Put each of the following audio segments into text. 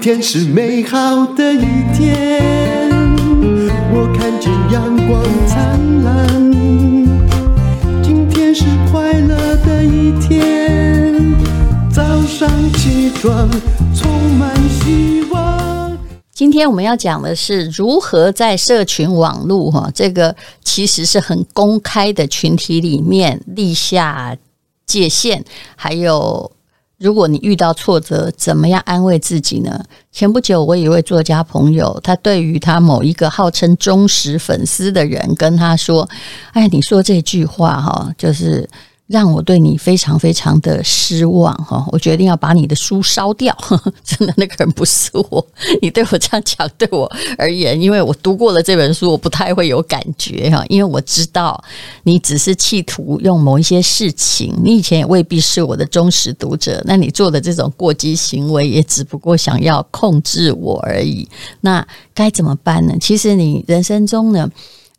天是美好的一天，我看见阳光灿烂。今天是快乐的一天，早上起床充满希望。今天我们要讲的是如何在社群网络哈，这个其实是很公开的群体里面立下界限，还有。如果你遇到挫折，怎么样安慰自己呢？前不久，我一位作家朋友，他对于他某一个号称忠实粉丝的人跟他说：“哎，你说这句话哈，就是。”让我对你非常非常的失望哈！我决定要把你的书烧掉。真的，那个人不是我。你对我这样讲，对我而言，因为我读过了这本书，我不太会有感觉哈。因为我知道你只是企图用某一些事情，你以前也未必是我的忠实读者。那你做的这种过激行为，也只不过想要控制我而已。那该怎么办呢？其实你人生中呢？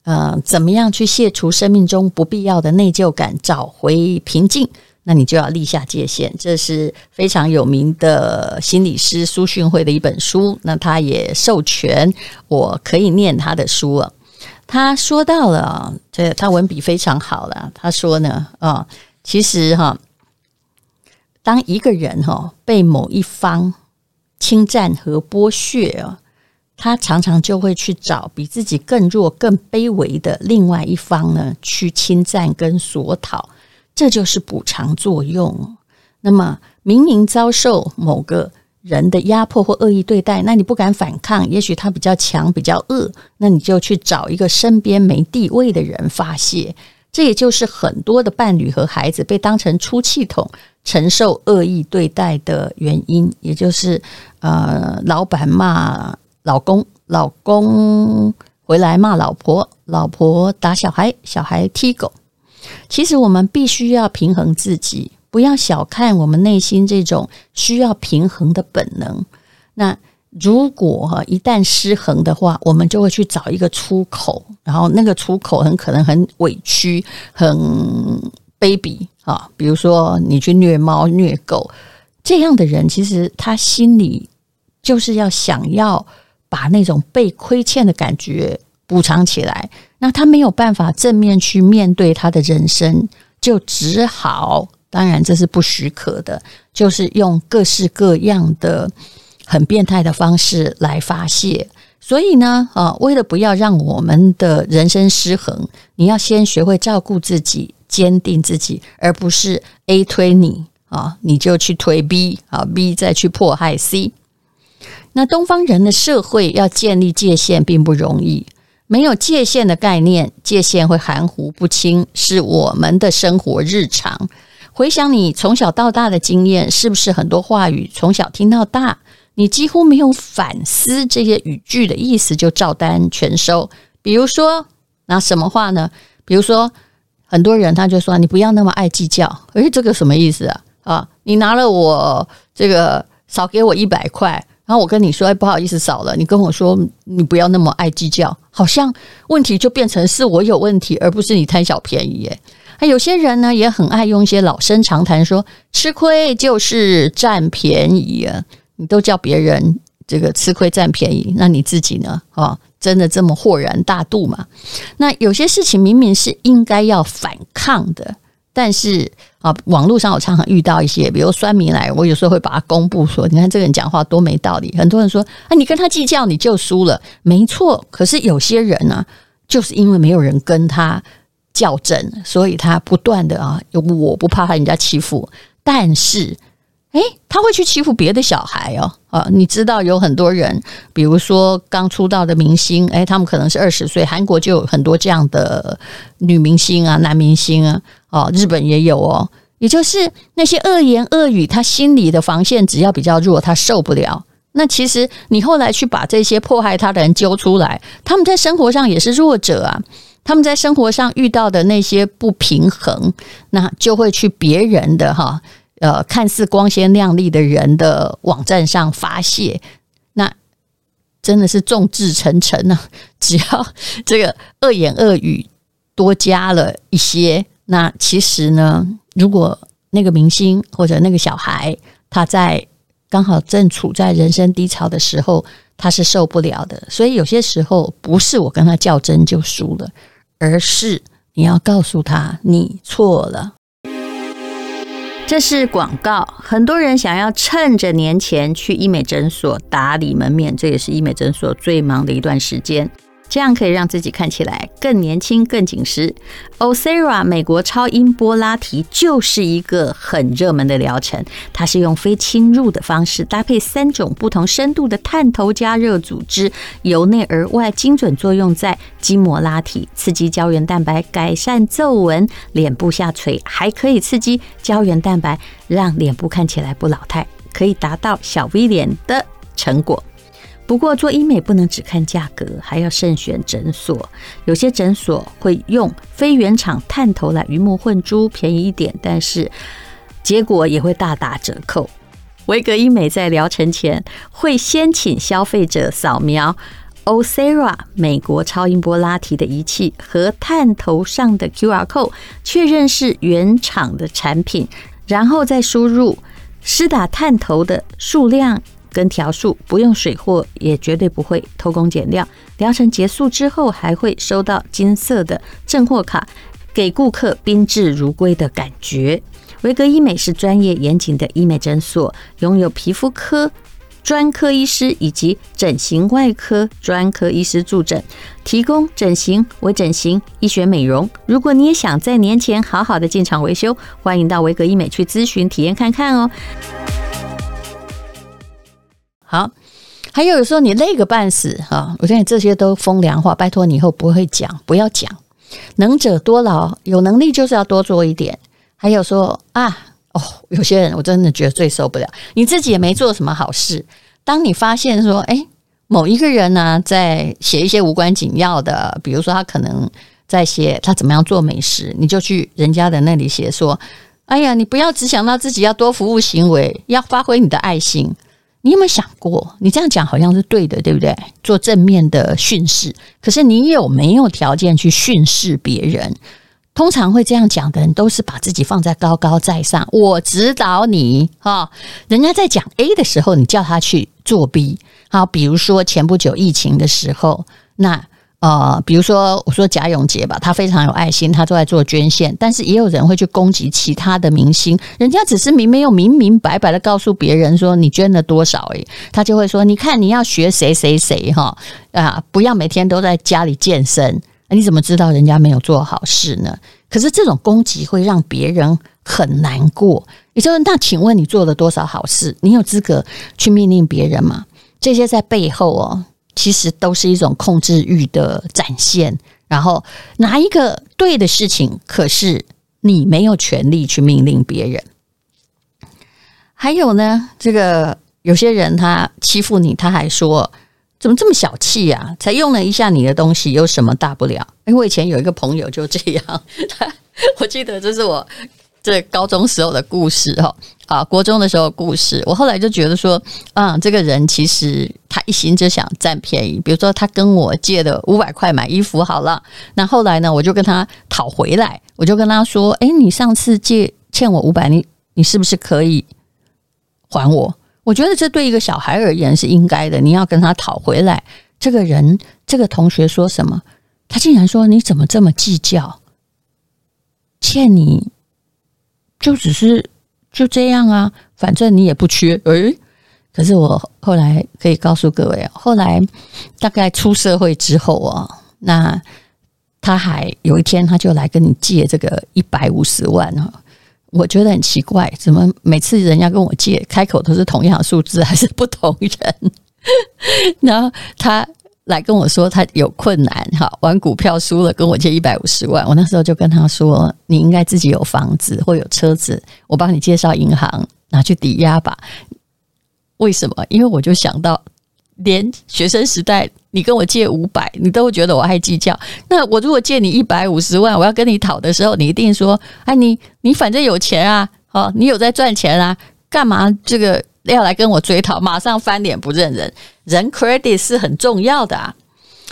呃，怎么样去卸除生命中不必要的内疚感，找回平静？那你就要立下界限。这是非常有名的心理师苏训慧的一本书。那他也授权我可以念他的书了。他说到了，这他文笔非常好了。他说呢，啊，其实哈，当一个人哈被某一方侵占和剥削啊。他常常就会去找比自己更弱、更卑微的另外一方呢，去侵占跟索讨，这就是补偿作用。那么，明明遭受某个人的压迫或恶意对待，那你不敢反抗，也许他比较强、比较恶，那你就去找一个身边没地位的人发泄。这也就是很多的伴侣和孩子被当成出气筒，承受恶意对待的原因，也就是呃，老板骂。老公，老公回来骂老婆，老婆打小孩，小孩踢狗。其实我们必须要平衡自己，不要小看我们内心这种需要平衡的本能。那如果哈一旦失衡的话，我们就会去找一个出口，然后那个出口很可能很委屈、很卑鄙啊。比如说你去虐猫、虐狗，这样的人其实他心里就是要想要。把那种被亏欠的感觉补偿起来，那他没有办法正面去面对他的人生，就只好，当然这是不许可的，就是用各式各样的很变态的方式来发泄。所以呢，啊，为了不要让我们的人生失衡，你要先学会照顾自己，坚定自己，而不是 A 推你啊，你就去推 B 啊，B 再去迫害 C。那东方人的社会要建立界限并不容易，没有界限的概念，界限会含糊不清，是我们的生活日常。回想你从小到大的经验，是不是很多话语从小听到大，你几乎没有反思这些语句的意思就照单全收？比如说，拿什么话呢？比如说，很多人他就说：“你不要那么爱计较。”诶，这个什么意思啊？啊，你拿了我这个，少给我一百块。然后我跟你说，哎，不好意思，少了。你跟我说，你不要那么爱计较，好像问题就变成是我有问题，而不是你贪小便宜。耶。还有些人呢，也很爱用一些老生常谈，说吃亏就是占便宜啊。你都叫别人这个吃亏占便宜，那你自己呢？啊，真的这么豁然大度吗？那有些事情明明是应该要反抗的。但是啊，网络上我常常遇到一些，比如酸民来，我有时候会把它公布说，你看这个人讲话多没道理。很多人说，啊，你跟他计较你就输了，没错。可是有些人呢，就是因为没有人跟他较真，所以他不断的啊，我不怕他人家欺负，但是。诶，他会去欺负别的小孩哦，啊，你知道有很多人，比如说刚出道的明星，诶，他们可能是二十岁，韩国就有很多这样的女明星啊、男明星啊，哦，日本也有哦，也就是那些恶言恶语，他心里的防线只要比较弱，他受不了。那其实你后来去把这些迫害他的人揪出来，他们在生活上也是弱者啊，他们在生活上遇到的那些不平衡，那就会去别人的哈。呃，看似光鲜亮丽的人的网站上发泄，那真的是众志成城呢。只要这个恶言恶语多加了一些，那其实呢，如果那个明星或者那个小孩他在刚好正处在人生低潮的时候，他是受不了的。所以有些时候不是我跟他较真就输了，而是你要告诉他你错了。这是广告，很多人想要趁着年前去医美诊所打理门面，这也是医美诊所最忙的一段时间。这样可以让自己看起来更年轻、更紧实。Osera 美国超音波拉提就是一个很热门的疗程，它是用非侵入的方式，搭配三种不同深度的探头加热组织，由内而外精准作用在筋膜拉提，刺激胶原蛋白，改善皱纹，脸部下垂，还可以刺激胶原蛋白，让脸部看起来不老态，可以达到小 V 脸的成果。不过做医美不能只看价格，还要慎选诊所。有些诊所会用非原厂探头来鱼目混珠，便宜一点，但是结果也会大打折扣。维格医美在疗程前会先请消费者扫描 Osera 美国超音波拉提的仪器和探头上的 QR code，确认是原厂的产品，然后再输入施打探头的数量。跟条数不用水货，也绝对不会偷工减料。疗程结束之后，还会收到金色的正货卡，给顾客宾至如归的感觉。维格医美是专业严谨的医美诊所，拥有皮肤科专科医师以及整形外科专科医师助诊，提供整形、微整形、医学美容。如果你也想在年前好好的进场维修，欢迎到维格医美去咨询体验看看哦。好，还有说你累个半死哈，我觉得这些都风凉话，拜托你以后不会讲，不要讲。能者多劳，有能力就是要多做一点。还有说啊，哦，有些人我真的觉得最受不了，你自己也没做什么好事。当你发现说，哎，某一个人呢，在写一些无关紧要的，比如说他可能在写他怎么样做美食，你就去人家的那里写说，哎呀，你不要只想到自己，要多服务行为，要发挥你的爱心。你有没有想过，你这样讲好像是对的，对不对？做正面的训示，可是你有没有条件去训示别人？通常会这样讲的人，都是把自己放在高高在上。我指导你，哈，人家在讲 A 的时候，你叫他去做 B。好，比如说前不久疫情的时候，那。呃，比如说我说贾永婕吧，他非常有爱心，他都在做捐献，但是也有人会去攻击其他的明星，人家只是明没有明明白白的告诉别人说你捐了多少，诶，他就会说你看你要学谁谁谁哈啊，不要每天都在家里健身，你怎么知道人家没有做好事呢？可是这种攻击会让别人很难过。也就是那请问你做了多少好事？你有资格去命令别人吗？这些在背后哦。其实都是一种控制欲的展现，然后拿一个对的事情，可是你没有权利去命令别人。还有呢，这个有些人他欺负你，他还说怎么这么小气呀？才用了一下你的东西，有什么大不了？因为我以前有一个朋友就这样，我记得这是我。这高中时候的故事哈，啊，国中的时候故事，我后来就觉得说，啊，这个人其实他一心就想占便宜。比如说，他跟我借的五百块买衣服好了，那后来呢，我就跟他讨回来，我就跟他说，哎，你上次借欠我五百，你你是不是可以还我？我觉得这对一个小孩而言是应该的，你要跟他讨回来。这个人，这个同学说什么？他竟然说，你怎么这么计较？欠你。就只是就这样啊，反正你也不缺。诶，可是我后来可以告诉各位，后来大概出社会之后啊，那他还有一天他就来跟你借这个一百五十万啊，我觉得很奇怪，怎么每次人家跟我借开口都是同样的数字，还是不同人？然后他。来跟我说他有困难哈，玩股票输了，跟我借一百五十万。我那时候就跟他说：“你应该自己有房子或有车子，我帮你介绍银行拿去抵押吧。”为什么？因为我就想到，连学生时代你跟我借五百，你都会觉得我爱计较。那我如果借你一百五十万，我要跟你讨的时候，你一定说：“哎，你你反正有钱啊，哦，你有在赚钱啊，干嘛这个？”要来跟我追讨，马上翻脸不认人。人 credit 是很重要的啊。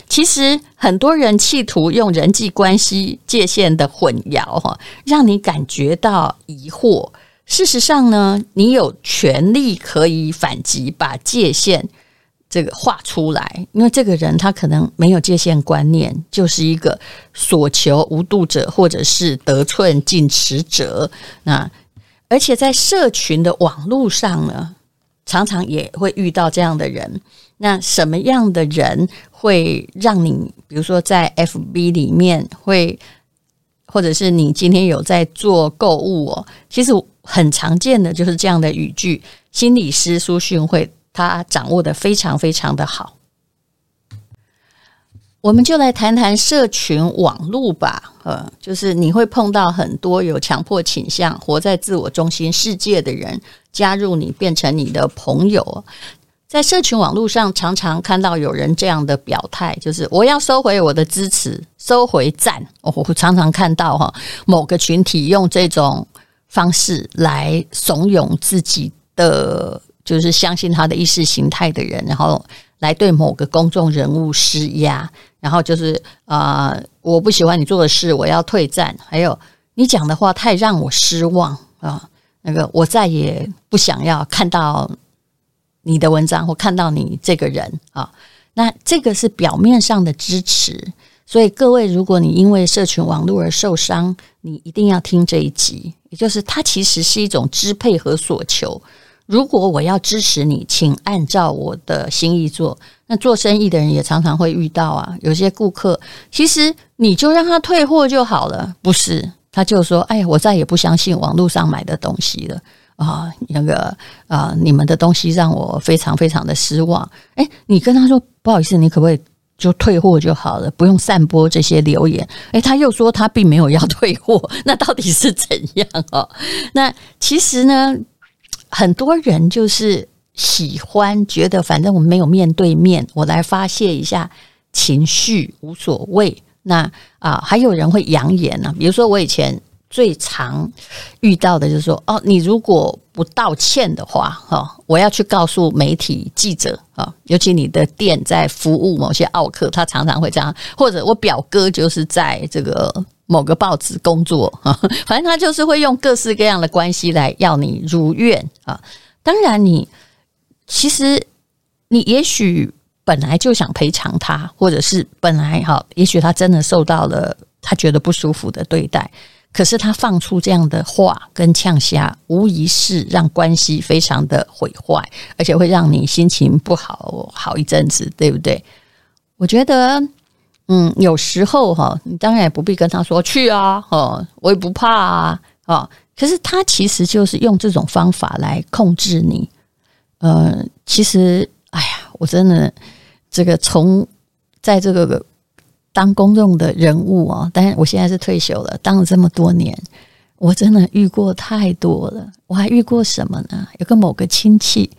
其实很多人企图用人际关系界限的混淆，哈，让你感觉到疑惑。事实上呢，你有权利可以反击，把界限这个画出来，因为这个人他可能没有界限观念，就是一个所求无度者，或者是得寸进尺者。那而且在社群的网络上呢，常常也会遇到这样的人。那什么样的人会让你，比如说在 FB 里面会？或者是你今天有在做购物哦，其实很常见的就是这样的语句。心理师苏训慧他掌握的非常非常的好，我们就来谈谈社群网络吧。呃，就是你会碰到很多有强迫倾向、活在自我中心世界的人加入你，变成你的朋友。在社群网络上，常常看到有人这样的表态，就是我要收回我的支持，收回赞。我常常看到哈，某个群体用这种方式来怂恿自己的，就是相信他的意识形态的人，然后来对某个公众人物施压，然后就是啊、我不喜欢你做的事，我要退赞。还有你讲的话太让我失望啊，那个我再也不想要看到。你的文章或看到你这个人啊，那这个是表面上的支持。所以各位，如果你因为社群网络而受伤，你一定要听这一集。也就是它其实是一种支配和索求。如果我要支持你，请按照我的心意做。那做生意的人也常常会遇到啊，有些顾客其实你就让他退货就好了，不是？他就说：“哎，我再也不相信网络上买的东西了。”啊，那个啊，你们的东西让我非常非常的失望。诶，你跟他说不好意思，你可不可以就退货就好了，不用散播这些留言？诶，他又说他并没有要退货，那到底是怎样哦？那其实呢，很多人就是喜欢觉得，反正我们没有面对面，我来发泄一下情绪无所谓。那啊，还有人会扬言呢，比如说我以前。最常遇到的就是说，哦，你如果不道歉的话，哈，我要去告诉媒体记者啊，尤其你的店在服务某些奥客，他常常会这样，或者我表哥就是在这个某个报纸工作，哈，反正他就是会用各式各样的关系来要你如愿啊。当然，你其实你也许本来就想赔偿他，或者是本来哈，也许他真的受到了他觉得不舒服的对待。可是他放出这样的话跟呛声，无疑是让关系非常的毁坏，而且会让你心情不好好一阵子，对不对？我觉得，嗯，有时候哈，你当然也不必跟他说去啊，哦，我也不怕啊，啊。可是他其实就是用这种方法来控制你。呃，其实，哎呀，我真的这个从在这个。当公众的人物哦，但是我现在是退休了，当了这么多年，我真的遇过太多了。我还遇过什么呢？有个某个亲戚，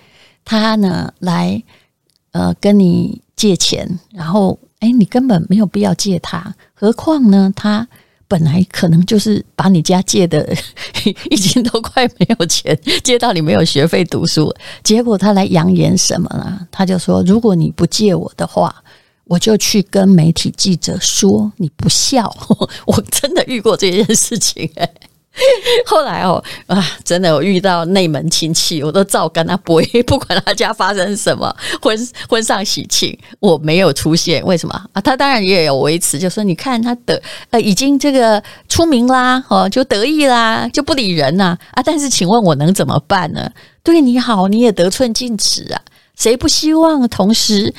他呢来呃跟你借钱，然后哎，你根本没有必要借他，何况呢，他本来可能就是把你家借的 已经都快没有钱，借到你没有学费读书，结果他来扬言什么呢？他就说，如果你不借我的话。我就去跟媒体记者说你不孝，我真的遇过这件事情。后来哦啊，真的我遇到内门亲戚，我都照跟他背，不管他家发生什么婚婚丧喜庆，我没有出现。为什么啊？他当然也有维持，就说你看他的呃已经这个出名啦，哦就得意啦，就不理人呐啊，啊。但是请问我能怎么办呢？对你好，你也得寸进尺啊。谁不希望同时？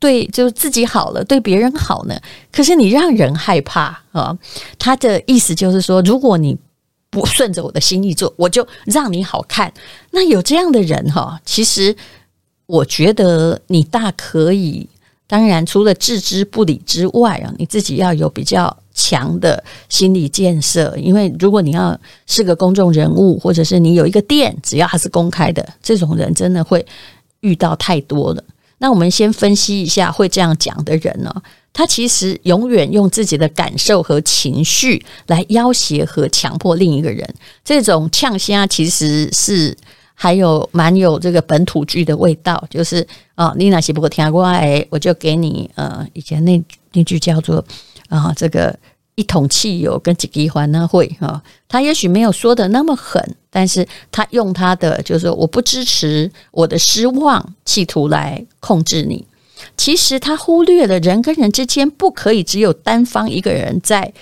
对，就自己好了，对别人好呢。可是你让人害怕啊！他的意思就是说，如果你不顺着我的心意做，我就让你好看。那有这样的人哈，其实我觉得你大可以。当然，除了置之不理之外啊，你自己要有比较强的心理建设。因为如果你要是个公众人物，或者是你有一个店，只要它是公开的，这种人真的会遇到太多了。那我们先分析一下会这样讲的人呢，他其实永远用自己的感受和情绪来要挟和强迫另一个人。这种呛虾其实是还有蛮有这个本土剧的味道，就是啊，你那些不过听过哎，我就给你呃，以前那那句叫做啊，这个一桶汽油跟几滴环那会哈，他也许没有说的那么狠，但是他用他的就是我不支持我的失望，企图来控制你。其实他忽略了人跟人之间不可以只有单方一个人在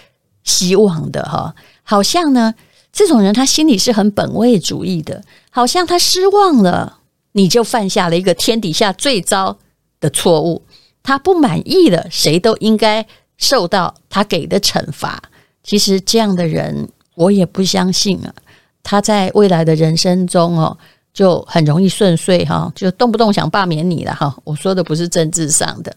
希望的哈，好像呢，这种人他心里是很本位主义的，好像他失望了，你就犯下了一个天底下最糟的错误。他不满意了，谁都应该受到他给的惩罚。其实这样的人，我也不相信啊，他在未来的人生中哦。就很容易顺遂哈，就动不动想罢免你了哈。我说的不是政治上的，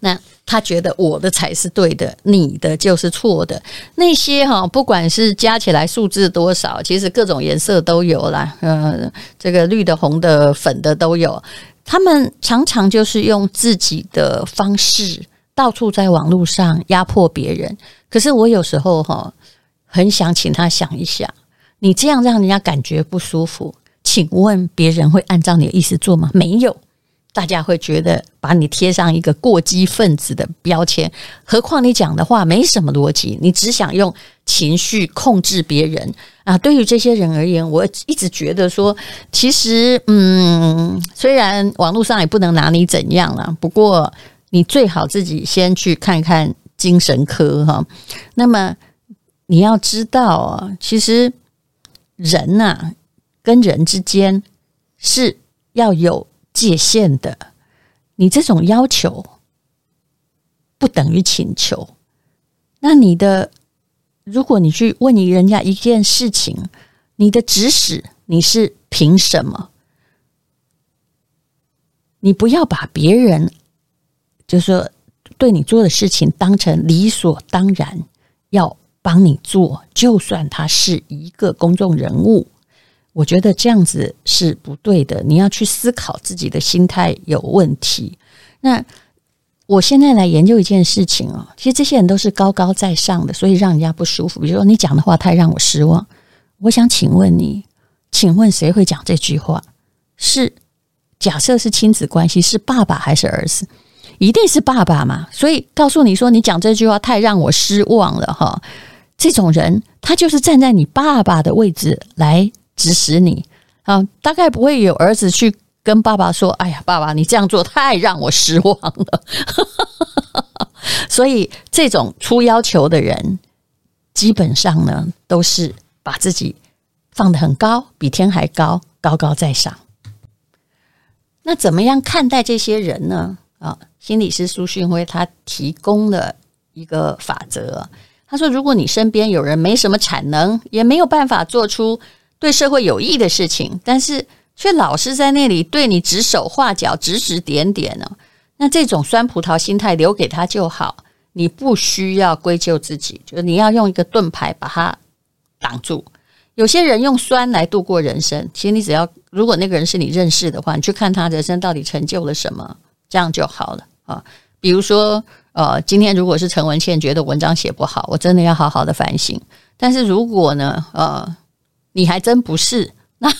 那他觉得我的才是对的，你的就是错的。那些哈，不管是加起来数字多少，其实各种颜色都有啦。呃，这个绿的、红的、粉的都有。他们常常就是用自己的方式到处在网络上压迫别人。可是我有时候哈，很想请他想一想。你这样让人家感觉不舒服，请问别人会按照你的意思做吗？没有，大家会觉得把你贴上一个过激分子的标签。何况你讲的话没什么逻辑，你只想用情绪控制别人啊！对于这些人而言，我一直觉得说，其实嗯，虽然网络上也不能拿你怎样了，不过你最好自己先去看看精神科哈。那么你要知道啊，其实。人呐、啊，跟人之间是要有界限的。你这种要求不等于请求。那你的，如果你去问你人家一件事情，你的指使你是凭什么？你不要把别人就说对你做的事情当成理所当然要。帮你做，就算他是一个公众人物，我觉得这样子是不对的。你要去思考自己的心态有问题。那我现在来研究一件事情哦，其实这些人都是高高在上的，所以让人家不舒服。比如说你讲的话太让我失望，我想请问你，请问谁会讲这句话？是假设是亲子关系，是爸爸还是儿子？一定是爸爸嘛。所以告诉你说，你讲这句话太让我失望了哈。这种人，他就是站在你爸爸的位置来指使你啊，大概不会有儿子去跟爸爸说：“哎呀，爸爸，你这样做太让我失望了。”所以，这种出要求的人，基本上呢，都是把自己放得很高，比天还高，高高在上。那怎么样看待这些人呢？啊，心理师苏训辉他提供了一个法则。他说：“如果你身边有人没什么产能，也没有办法做出对社会有益的事情，但是却老是在那里对你指手画脚、指指点点呢，那这种酸葡萄心态留给他就好，你不需要归咎自己，就是你要用一个盾牌把它挡住。有些人用酸来度过人生，其实你只要如果那个人是你认识的话，你去看他人生到底成就了什么，这样就好了啊。比如说。”呃，今天如果是陈文茜觉得文章写不好，我真的要好好的反省。但是如果呢，呃，你还真不是，那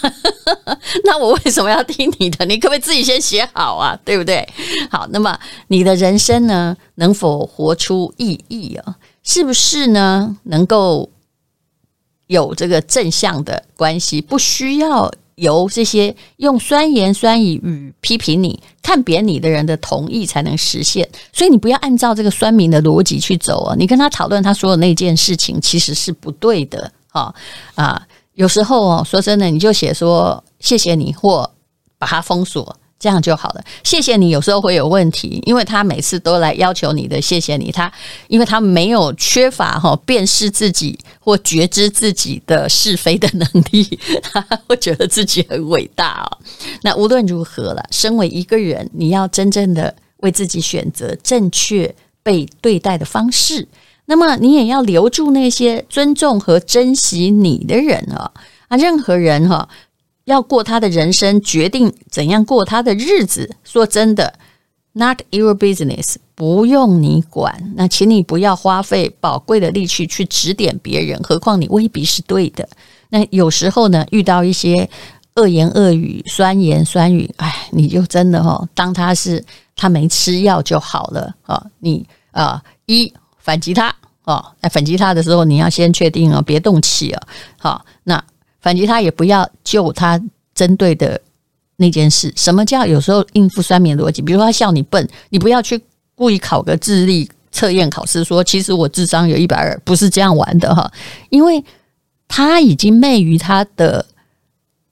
那我为什么要听你的？你可不可以自己先写好啊？对不对？好，那么你的人生呢，能否活出意义啊？是不是呢？能够有这个正向的关系，不需要。由这些用酸言酸语批评你、看扁你的人的同意才能实现，所以你不要按照这个酸民的逻辑去走啊！你跟他讨论他说的那件事情，其实是不对的啊啊！有时候哦，说真的，你就写说谢谢你，或把他封锁。这样就好了。谢谢你，有时候会有问题，因为他每次都来要求你的谢谢你，他因为他没有缺乏哈辨识自己或觉知自己的是非的能力，他会觉得自己很伟大哦。那无论如何了，身为一个人，你要真正的为自己选择正确被对待的方式，那么你也要留住那些尊重和珍惜你的人啊啊，任何人哈。要过他的人生，决定怎样过他的日子。说真的，not your business，不用你管。那请你不要花费宝贵的力气去指点别人，何况你未必是对的。那有时候呢，遇到一些恶言恶语、酸言酸语，哎，你就真的哦，当他是他没吃药就好了啊。你啊，一反击他哦。哎，反击他的时候，你要先确定哦，别动气啊。好，那反击他也不要就他针对的那件事。什么叫有时候应付酸民逻辑？比如说他笑你笨，你不要去故意考个智力测验考试，说其实我智商有一百二，不是这样玩的哈。因为他已经昧于他的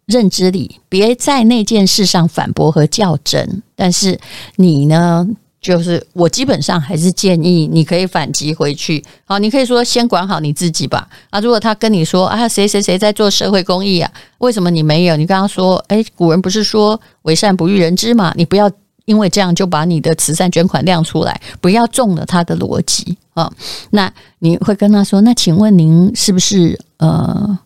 认知里，别在那件事上反驳和较真。但是你呢？就是我基本上还是建议你可以反击回去，好，你可以说先管好你自己吧。啊，如果他跟你说啊，谁谁谁在做社会公益啊，为什么你没有？你刚刚说，诶，古人不是说为善不欲人知嘛？你不要因为这样就把你的慈善捐款亮出来，不要中了他的逻辑啊。那你会跟他说，那请问您是不是呃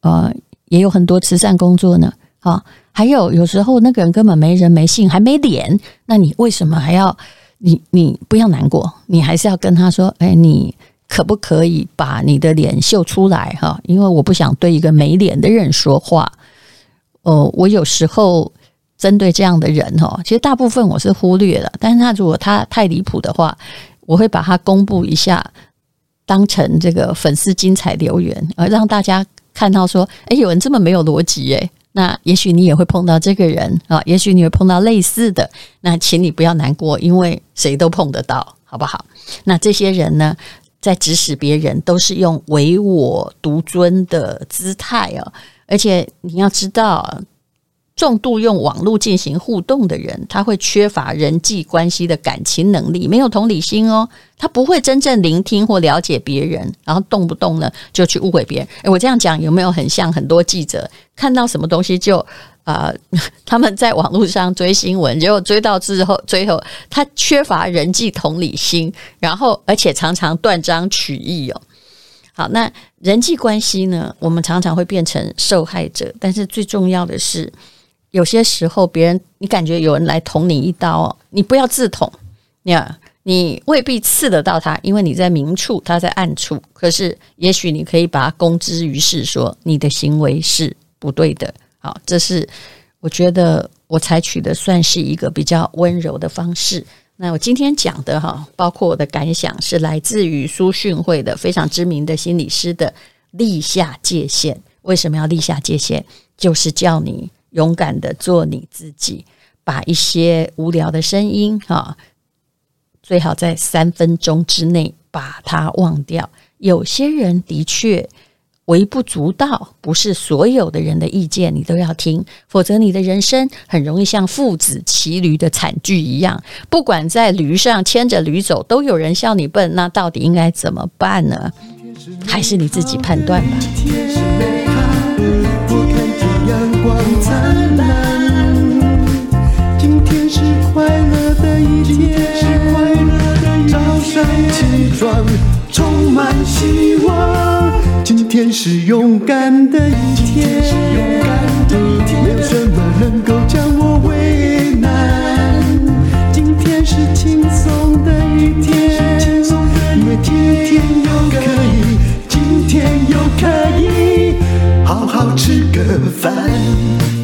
呃也有很多慈善工作呢？啊？还有有时候那个人根本没人没姓还没脸，那你为什么还要你你不要难过，你还是要跟他说，哎，你可不可以把你的脸秀出来哈？因为我不想对一个没脸的人说话。哦，我有时候针对这样的人哈，其实大部分我是忽略了，但是他如果他太离谱的话，我会把他公布一下，当成这个粉丝精彩留言，而让大家看到说，哎，有人这么没有逻辑哎。那也许你也会碰到这个人啊，也许你会碰到类似的。那请你不要难过，因为谁都碰得到，好不好？那这些人呢，在指使别人都是用唯我独尊的姿态啊，而且你要知道。重度用网络进行互动的人，他会缺乏人际关系的感情能力，没有同理心哦，他不会真正聆听或了解别人，然后动不动呢就去误会别人。诶，我这样讲有没有很像很多记者看到什么东西就啊、他们在网络上追新闻，结果追到之后，最后他缺乏人际同理心，然后而且常常断章取义哦。好，那人际关系呢，我们常常会变成受害者，但是最重要的是。有些时候，别人你感觉有人来捅你一刀，你不要自捅，呀，你未必刺得到他，因为你在明处，他在暗处。可是，也许你可以把他公之于世，说你的行为是不对的。好，这是我觉得我采取的算是一个比较温柔的方式。那我今天讲的哈，包括我的感想，是来自于苏训会的非常知名的心理师的立下界限。为什么要立下界限？就是叫你。勇敢的做你自己，把一些无聊的声音哈，最好在三分钟之内把它忘掉。有些人的确微不足道，不是所有的人的意见你都要听，否则你的人生很容易像父子骑驴的惨剧一样。不管在驴上牵着驴走，都有人笑你笨，那到底应该怎么办呢？还是你自己判断吧。光灿烂，今天是快乐的一天。早上起床充满希望，今天是勇敢的一天。没有什么能够将我为难，今天是轻松的一天。因为今天吃个饭。